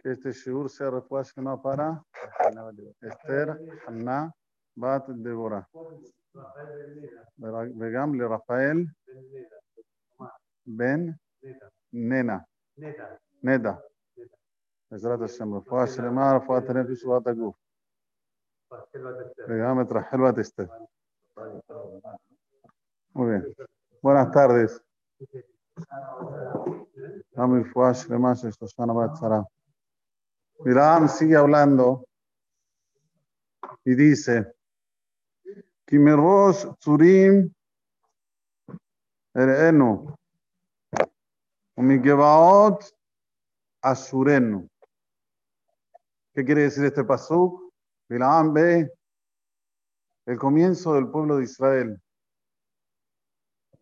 que este shiur sea refuah para Esther, Hanna, Bat Deborah. וגם לרפאל בן ננה, נדה. בעזרת השם, רפואה שלמה, רפואת הנפש ורפואת הגוף. וגם את רחל בת אסתר. Muy bien. Buenas tardes. Dame רפואה שלמה של שלושה בת שרה. Bilam sigue hablando y dice, Kimerosh Tzurim Erenu, Umigebaot Asurenu. ¿Qué quiere decir este pasuk? Bilam ve el comienzo del pueblo de Israel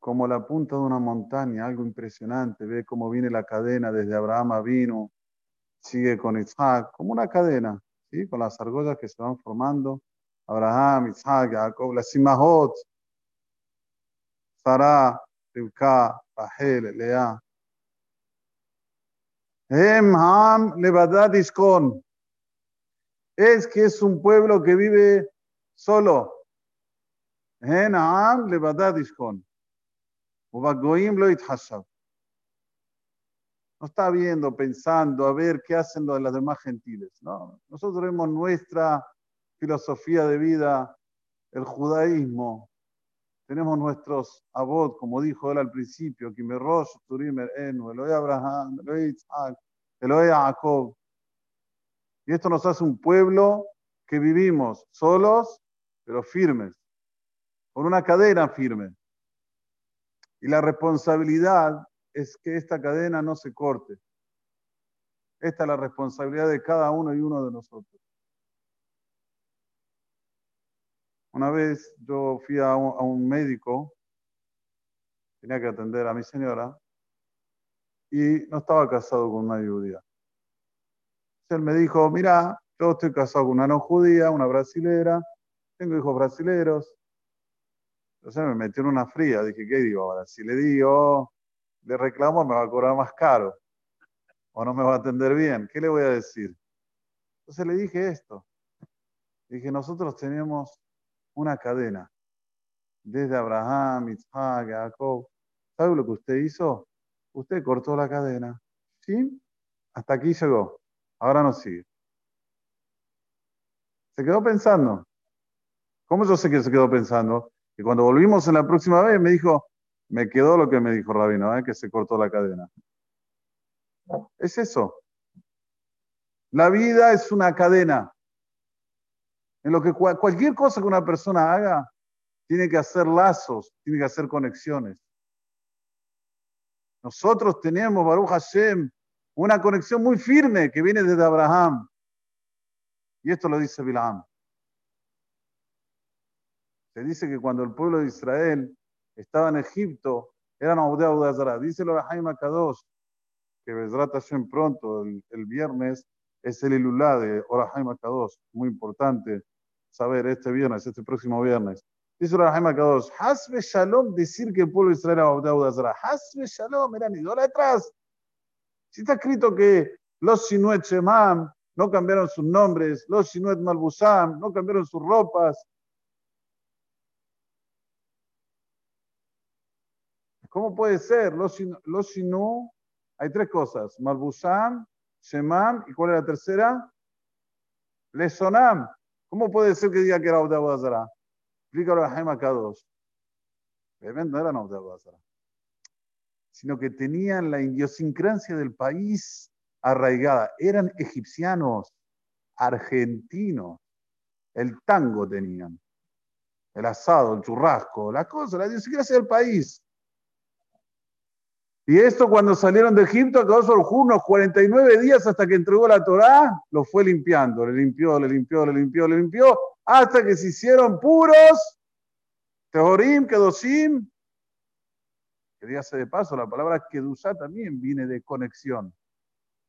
como la punta de una montaña, algo impresionante. Ve cómo viene la cadena desde Abraham vino, sigue con Isaac, como una cadena, ¿sí? con las argollas que se van formando. Abraham, Isaac, Jacob, las Simahot, Sarah, Rivka, Rahel, Lea. Em Ham Levadad Ishkon. Es que es un pueblo que vive solo. En Ham Levadad Ishkon. Ubagoim lo itchashab. No está viendo, pensando, a ver qué hacen los de las demás gentiles. No, nosotros vemos nuestra filosofía de vida, el judaísmo. Tenemos nuestros abot, como dijo él al principio, Kimerosh, Turimer, Enu, Eloy Abraham, Eloy Isaac, Eloy Jacob. Y esto nos hace un pueblo que vivimos solos, pero firmes, con una cadena firme. Y la responsabilidad es que esta cadena no se corte. Esta es la responsabilidad de cada uno y uno de nosotros. Una vez yo fui a un, médico, tenía que atender a mi señora, y no estaba casado con una judía. Él me dijo, mira, yo estoy casado con una no judía, una brasilera, tengo hijos brasileros. Entonces me metió en una fría, dije, ¿qué digo ahora? Si le digo, le reclamo, me va a cobrar más caro, o no me va a atender bien, ¿qué le voy a decir? Entonces le dije esto. Dije, nosotros tenemos una cadena. Desde Abraham, Isaac, Jacob. ¿Sabe lo que usted hizo? Usted cortó la cadena. ¿Sí? Hasta aquí llegó. Ahora no sigue. Se quedó pensando. ¿Cómo yo sé que se quedó pensando? Que cuando volvimos en la próxima vez me dijo, me quedó lo que me dijo Rabino, ¿eh? que se cortó la cadena. Es eso. La vida es una cadena en lo que cualquier cosa que una persona haga, tiene que hacer lazos, tiene que hacer conexiones. Nosotros tenemos, Baruch Hashem, una conexión muy firme que viene desde Abraham. Y esto lo dice Bilam. Se dice que cuando el pueblo de Israel estaba en Egipto, eran Audea Audazara. Dice el Jaime Kadosh, que Bezrat Hashem pronto, el, viernes, es el Ilulá de Orahaim Kadosh, muy importante saber este viernes, este próximo viernes. Dice Rahim Akadosh, Hasbe Shalom, decir que el pueblo de Israel era Abdazara. Hasbe Shalom, eran idólatras. Si está escrito que los Sinuet Shemam no cambiaron sus nombres, los Sinuet Malbusam no cambiaron sus ropas. ¿Cómo puede ser? Los, los Sinu, hay tres cosas: Malbusam, Shemam, ¿y cuál es la tercera? Lesonam. ¿Cómo puede ser que diga que era Abdabazara? Explícalo a Jaime K2. Realmente no eran Abdabazara. Sino que tenían la idiosincrasia del país arraigada. Eran egipcianos, argentinos. El tango tenían. El asado, el churrasco, la cosa, la idiosincrasia del país. Y esto cuando salieron de Egipto, quedó solo unos 49 días hasta que entregó la Torá, lo fue limpiando, le limpió, le limpió, le limpió, le limpió, hasta que se hicieron puros, Teorim, Kedosim. Que dígase de paso, la palabra Kedusá también viene de conexión.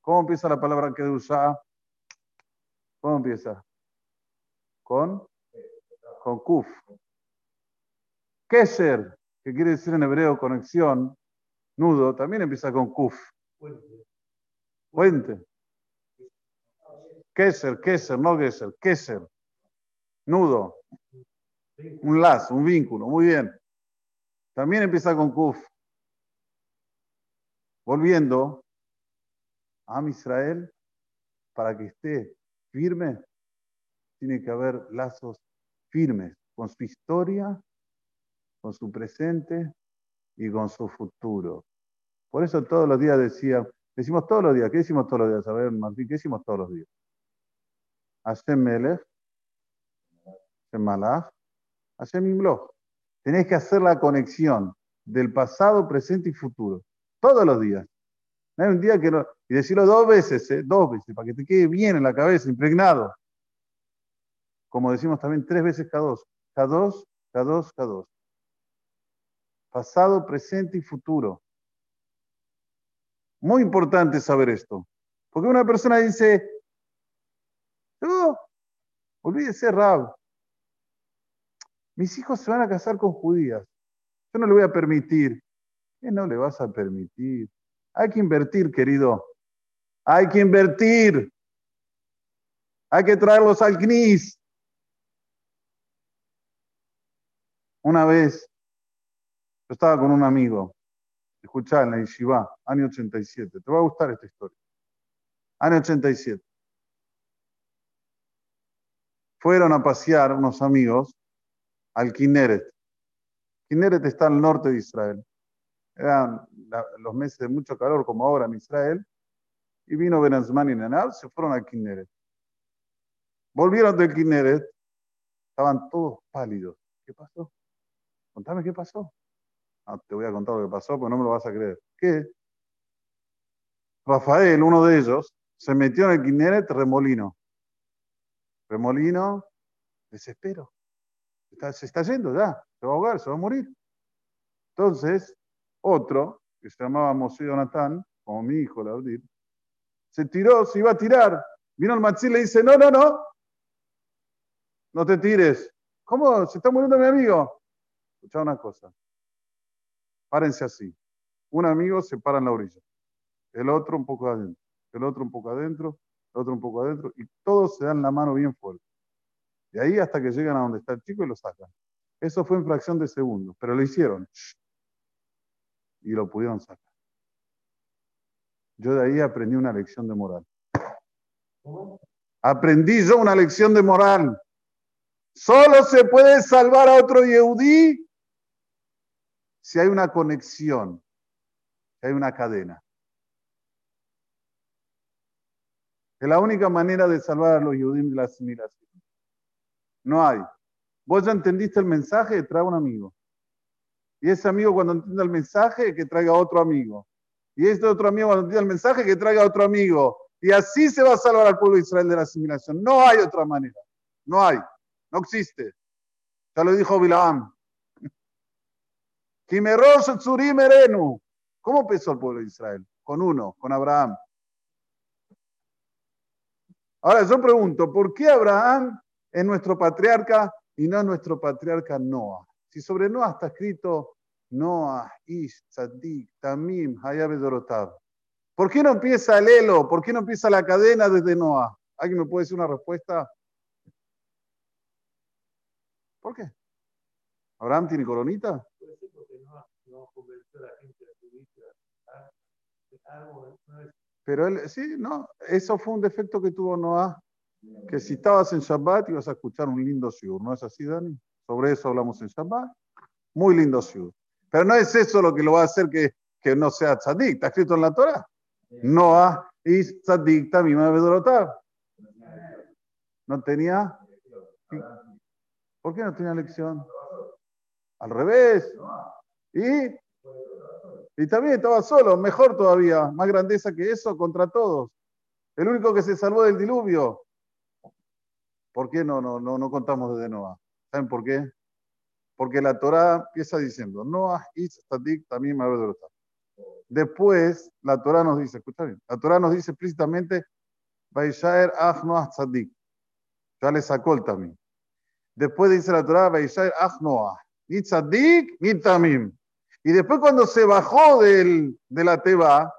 ¿Cómo empieza la palabra Kedusá? ¿Cómo empieza? Con, con Kuf. Kesher, que quiere decir en hebreo conexión, nudo, también empieza con kuf. Puente. Keser, Keser, no Geser, Keser. Nudo. Un lazo, un vínculo. Muy bien. También empieza con Kuf. Volviendo a Israel, para que esté firme, tiene que haber lazos firmes con su historia, con su presente y con su futuro. Por eso todos los días decía, decimos todos los días, ¿qué decimos todos los días? A ver, Martín, ¿qué decimos todos los días? Hashem Melech, Hashem Malach, Hashem Imloch. Tenés que hacer la conexión del pasado, presente y futuro. Todos los días. No hay un día que no. Y decirlo dos veces, ¿eh? dos veces, para que te quede bien en la cabeza, impregnado. Como decimos también tres veces cada dos. Cada dos, cada dos, cada dos. Pasado, presente y futuro. Muy importante saber esto. Porque una persona dice, olvídese, Rab. Mis hijos se van a casar con judías. Yo no le voy a permitir. ¿Qué no le vas a permitir? Hay que invertir, querido. Hay que invertir. Hay que traerlos al CNIS. Una vez, yo estaba con un amigo, escuchá, en la Yeshiva, año 87. Te va a gustar esta historia. Año 87. Fueron a pasear unos amigos al Kinneret. Kinneret está al norte de Israel. Eran los meses de mucho calor como ahora en Israel. Y vino Benazman y Nenal, se fueron al Kinneret. Volvieron del Kinneret, estaban todos pálidos. ¿Qué pasó? Contame qué pasó. Ah, te voy a contar lo que pasó, pero no me lo vas a creer. ¿Qué? Rafael, uno de ellos, se metió en el Kinneret remolino. Remolino, desespero se está yendo ya, se va a ahogar, se va a morir. Entonces, otro, que se llamaba Moshe Donatán, como mi hijo, la se tiró, se iba a tirar. Vino el machín y le dice, no, no, no, no te tires. ¿Cómo? Se está muriendo mi amigo. Escucha una cosa. Párense así. Un amigo se para en la orilla. El otro un poco adentro. El otro un poco adentro. El otro un poco adentro. Y todos se dan la mano bien fuerte. De ahí hasta que llegan a donde está el chico y lo sacan. Eso fue en fracción de segundos, pero lo hicieron. Y lo pudieron sacar. Yo de ahí aprendí una lección de moral. Aprendí yo una lección de moral. Solo se puede salvar a otro Yehudí si hay una conexión, si hay una cadena. Es la única manera de salvar a los Yehudim de la asimilación. No hay. Vos ya entendiste el mensaje, trae un amigo. Y ese amigo cuando entienda el mensaje, que traiga otro amigo. Y este otro amigo cuando entienda el mensaje, que traiga otro amigo. Y así se va a salvar al pueblo de Israel de la asimilación. No hay otra manera. No hay. No existe. Ya lo dijo Bilaam. ¿Cómo empezó el pueblo de Israel? Con uno, con Abraham. Ahora yo pregunto, ¿por qué Abraham es nuestro patriarca y no nuestro patriarca Noah. Si sobre Noah está escrito Noah, Ish, Tzadik, Tamim, Hayab Dorotav. ¿Por qué no empieza el elo? ¿Por qué no empieza la cadena desde Noah? ¿Alguien me puede decir una respuesta? ¿Por qué? ¿Abraham tiene coronita? Pero él, sí, no, eso fue un defecto que tuvo Noah que si estabas en Shabbat ibas a escuchar un lindo shiur, ¿no es así, Dani? Sobre eso hablamos en Shabbat. Muy lindo shiur. Pero no es eso lo que lo va a hacer que, que no sea tzadik. ¿Está escrito en la Torah? Noah y tzadik también ¿No tenía? ¿Por qué no tenía lección? Al revés. ¿Y? Y también estaba solo, mejor todavía, más grandeza que eso contra todos. El único que se salvó del diluvio. ¿Por qué no, no, no, no contamos desde Noah? ¿Saben por qué? Porque la Torah empieza diciendo, Noah y Statik también Después, la Torah nos dice, escucha bien, la Torah nos dice explícitamente, Baishaer Ach Noah Tzadik. Ya le sacó el tamim. Después dice la Torah, Baishaer Ach Noah. Ni Tzadik, ni tamim. Y después cuando se bajó del, de la Teba,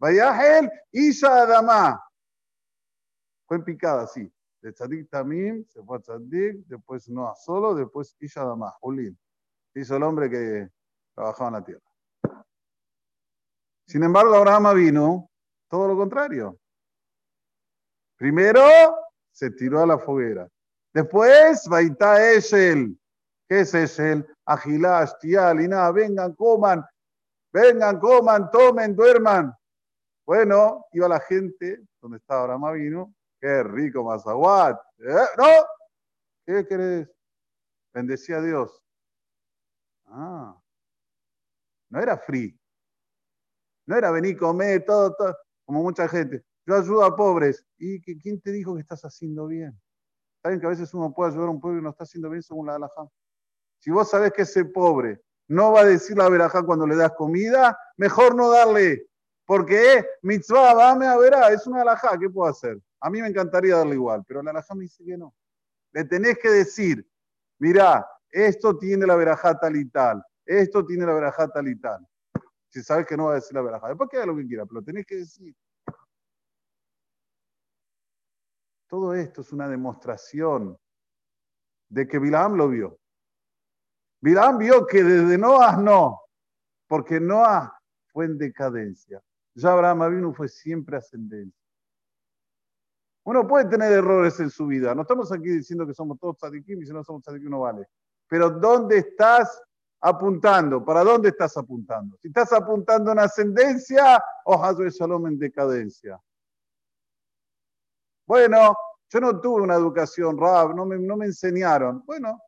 Vayahel Isha Adamá. Fue en picada, sí. De Tzadik Tamim se fue a Tzadik, después Noah solo, después Isha Damah, Ulin. Hizo el hombre que trabajaba en la tierra. Sin embargo, Abraham vino todo lo contrario. Primero se tiró a la foguera. Después, Baita Eshel. ¿Qué es Eshel? Agilash, Tial, y nada, vengan, coman, vengan, coman, tomen, duerman. Bueno, iba la gente donde Abraham vino. Qué rico Mazahuat. ¿Eh? ¿No? ¿Qué querés? Bendecía a Dios. Ah, no era free. No era venir, comer, todo, todo, como mucha gente. Yo ayudo a pobres. ¿Y quién te dijo que estás haciendo bien? Saben que a veces uno puede ayudar a un pobre y no está haciendo bien según la alajá. Si vos sabés que ese pobre no va a decir la verajá cuando le das comida, mejor no darle. Porque mitzvah, dame a verá, es una alajá, ¿qué puedo hacer? A mí me encantaría darle igual, pero la alajá me dice que no. Le tenés que decir, mirá, esto tiene la verajá tal y tal, esto tiene la verajá tal y tal. Si sabes que no va a decir la verajá, después que haga lo que quiera, pero tenés que decir. Todo esto es una demostración de que Bilam lo vio. Bilam vio que desde Noah no, porque Noah fue en decadencia. Ya Abraham vino fue siempre ascendencia. Uno puede tener errores en su vida. No estamos aquí diciendo que somos todos tzadikim y si no somos tzadikim no vale. Pero ¿dónde estás apuntando? ¿Para dónde estás apuntando? Si estás apuntando en ascendencia o Hazbe Shalom en decadencia. Bueno, yo no tuve una educación, Rab, no me, no me enseñaron. Bueno,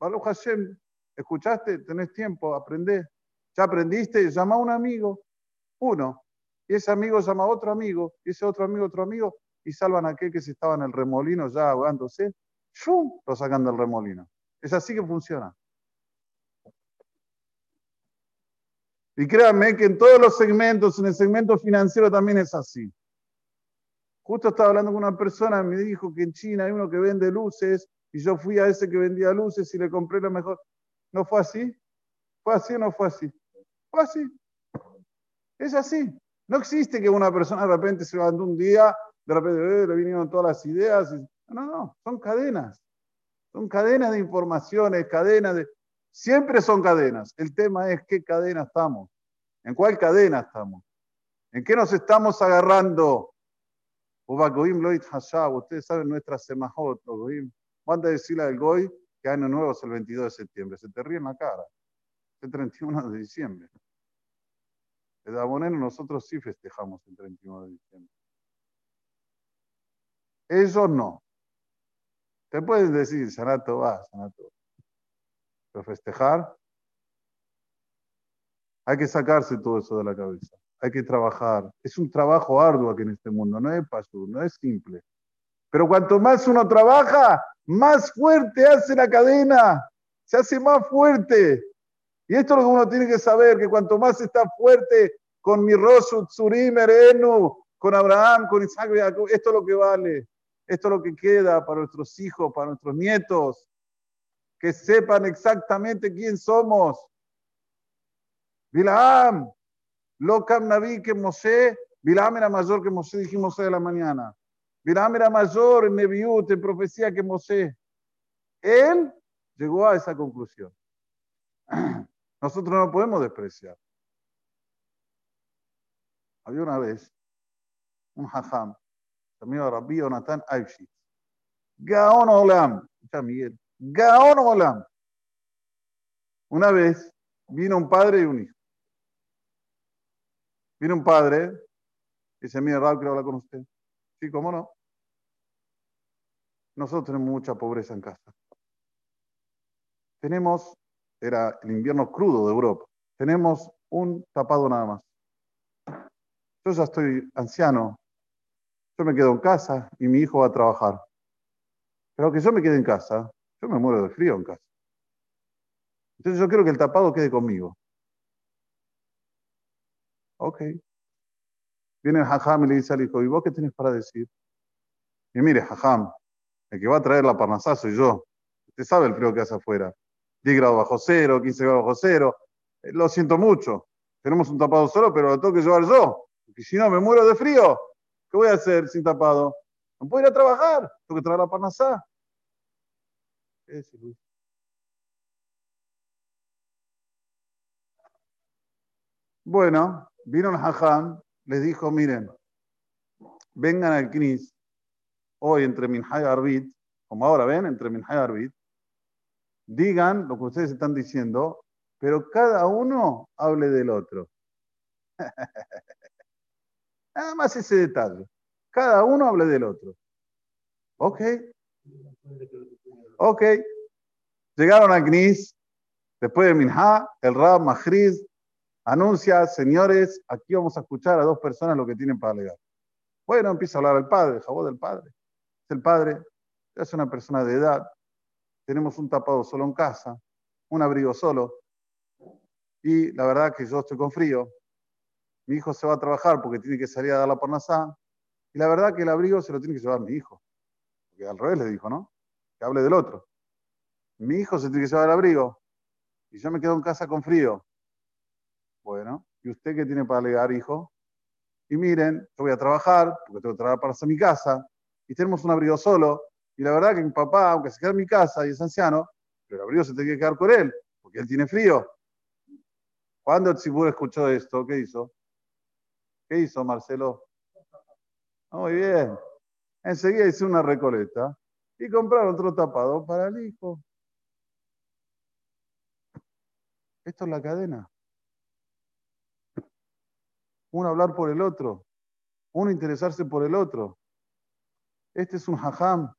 Baruch Hashem, escuchaste, tenés tiempo, aprendés. Ya aprendiste, llama a un amigo, uno. Y ese amigo llama a otro amigo, y ese otro amigo, otro amigo, y salvan a aquel que se estaba en el remolino ya ahogándose. ¡Shum! Lo sacan del remolino. Es así que funciona. Y créanme que en todos los segmentos, en el segmento financiero también es así. Justo estaba hablando con una persona, me dijo que en China hay uno que vende luces y yo fui a ese que vendía luces y le compré lo mejor. ¿No fue así? ¿Fue así o no fue así? Fue así. Es así. No existe que una persona de repente se levantó un día, de repente eh, le vinieron todas las ideas. No, no, son cadenas. Son cadenas de informaciones, cadenas de... Siempre son cadenas. El tema es qué cadena estamos. ¿En cuál cadena estamos? ¿En qué nos estamos agarrando? Ustedes saben nuestra semajot. Manda a decirle al Goy que año nuevo es el 22 de septiembre. Se te ríe en la cara. El 31 de diciembre. El Aboneno nosotros sí festejamos el 31 de diciembre. Ellos no. Te pueden decir, Sanato va, Sanato. Pero festejar, hay que sacarse todo eso de la cabeza hay que trabajar. Es un trabajo arduo aquí en este mundo, no es paso, no es simple. Pero cuanto más uno trabaja, más fuerte hace la cadena, se hace más fuerte. Y esto es lo que uno tiene que saber, que cuanto más está fuerte con mi Rosu, Erenu, con Abraham, con Isaac, esto es lo que vale. Esto es lo que queda para nuestros hijos, para nuestros nietos. Que sepan exactamente quién somos. Bilam, Locam Naví que Mosé, Bilam era mayor que Mosé, dijimos de la mañana. Bilam era mayor en Neviut, en profecía que Mosé. Él llegó a esa conclusión. Nosotros no podemos despreciar. Había una vez un hajam, llamado Rabbi Jonathan Aishitz. Gaon Olam, escucha Miguel, Gaon Olam. Una vez vino un padre y un hijo. Viene un padre, dice, mira, Raúl, quiero hablar con usted. Sí, ¿cómo no? Nosotros tenemos mucha pobreza en casa. Tenemos, era el invierno crudo de Europa, tenemos un tapado nada más. Yo ya estoy anciano, yo me quedo en casa y mi hijo va a trabajar. Pero que yo me quede en casa, yo me muero de frío en casa. Entonces yo quiero que el tapado quede conmigo. Ok. Viene el Jajam y le dice al hijo, ¿y vos qué tienes para decir? Y mire, Jajam, el que va a traer la parnasá soy yo. Usted sabe el frío que hace afuera. 10 grados bajo cero, 15 grados bajo cero. Eh, lo siento mucho. Tenemos un tapado solo, pero lo tengo que llevar yo. Porque si no, me muero de frío. ¿Qué voy a hacer sin tapado? No puedo ir a trabajar, tengo que traer la parnasá. ¿Qué es, Luis? Bueno, vino el hajam, les dijo, miren, vengan al Knis, hoy entre Minhay y Arbit, como ahora ven, entre Minhay y Arbit, digan lo que ustedes están diciendo, pero cada uno hable del otro. Nada más ese detalle. Cada uno hable del otro. Ok. Ok. Llegaron a Knis, después de Minha, el Rab Mahriz anuncia, señores, aquí vamos a escuchar a dos personas lo que tienen para alegar. Bueno, empieza a hablar el padre, jabón del padre. Es el padre, es una persona de edad, tenemos un tapado solo en casa, un abrigo solo, y la verdad que yo estoy con frío. Mi hijo se va a trabajar porque tiene que salir a dar la pornazá, y la verdad que el abrigo se lo tiene que llevar mi hijo. Porque al revés le dijo, ¿no? Que hable del otro. Mi hijo se tiene que llevar el abrigo, y yo me quedo en casa con frío. ¿Y usted qué tiene para alegar, hijo? Y miren, yo voy a trabajar, porque tengo que trabajar para hacer mi casa, y tenemos un abrigo solo, y la verdad que mi papá, aunque se quede en mi casa y es anciano, pero el abrigo se tiene que quedar con él, porque él tiene frío. Cuando el Tzibur escuchó esto, ¿qué hizo? ¿Qué hizo Marcelo? Muy bien. Enseguida hizo una recoleta y compraron otro tapado para el hijo. Esto es la cadena uno hablar por el otro, uno interesarse por el otro. Este es un hajam.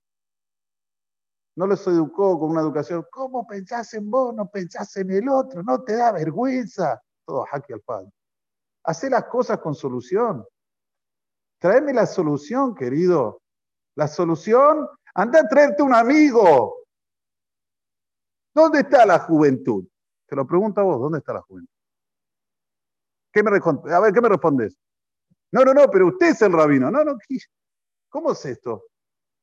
No les educó con una educación. ¿Cómo pensás en vos? No pensás en el otro. No te da vergüenza. Todo jaque al padre. Hacé las cosas con solución. Tráeme la solución, querido. La solución, anda a traerte un amigo. ¿Dónde está la juventud? Te lo pregunto a vos, ¿dónde está la juventud? ¿Qué me a ver, ¿qué me respondes? No, no, no, pero usted es el rabino. No, no, ¿cómo es esto?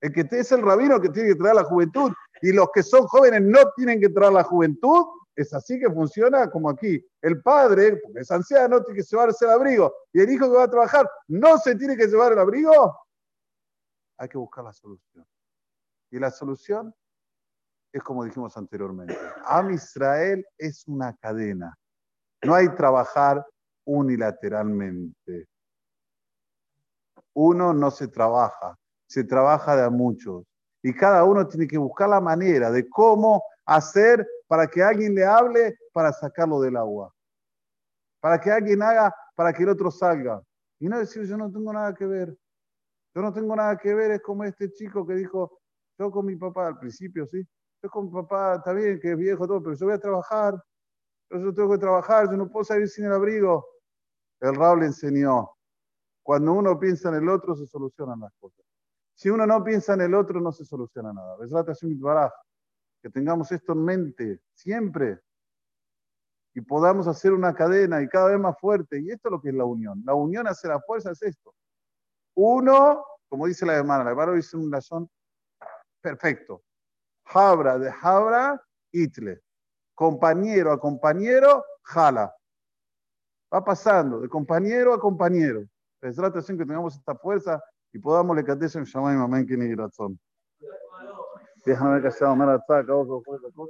El que es el rabino que tiene que traer la juventud y los que son jóvenes no tienen que traer la juventud. Es así que funciona como aquí. El padre, porque es anciano, tiene que llevarse el abrigo. Y el hijo que va a trabajar no se tiene que llevar el abrigo. Hay que buscar la solución. Y la solución es como dijimos anteriormente. Am Israel es una cadena. No hay trabajar unilateralmente. Uno no se trabaja, se trabaja de a muchos. Y cada uno tiene que buscar la manera de cómo hacer para que alguien le hable para sacarlo del agua. Para que alguien haga para que el otro salga. Y no decir, yo no tengo nada que ver. Yo no tengo nada que ver, es como este chico que dijo, yo con mi papá al principio, sí. Yo con mi papá, está bien que es viejo todo, pero yo voy a trabajar. Yo tengo que trabajar, yo no puedo salir sin el abrigo. El Raúl enseñó, cuando uno piensa en el otro se solucionan las cosas. Si uno no piensa en el otro no se soluciona nada. Que tengamos esto en mente siempre y podamos hacer una cadena y cada vez más fuerte. Y esto es lo que es la unión. La unión hace la fuerza es esto. Uno, como dice la hermana, la hermana dice un razón perfecto. Habra de Habra, Itle. Compañero a compañero, jala. Va pasando de compañero a compañero. Es la que tengamos esta fuerza y podamos le en Shamay Mamá en Kini Déjame ver que se va a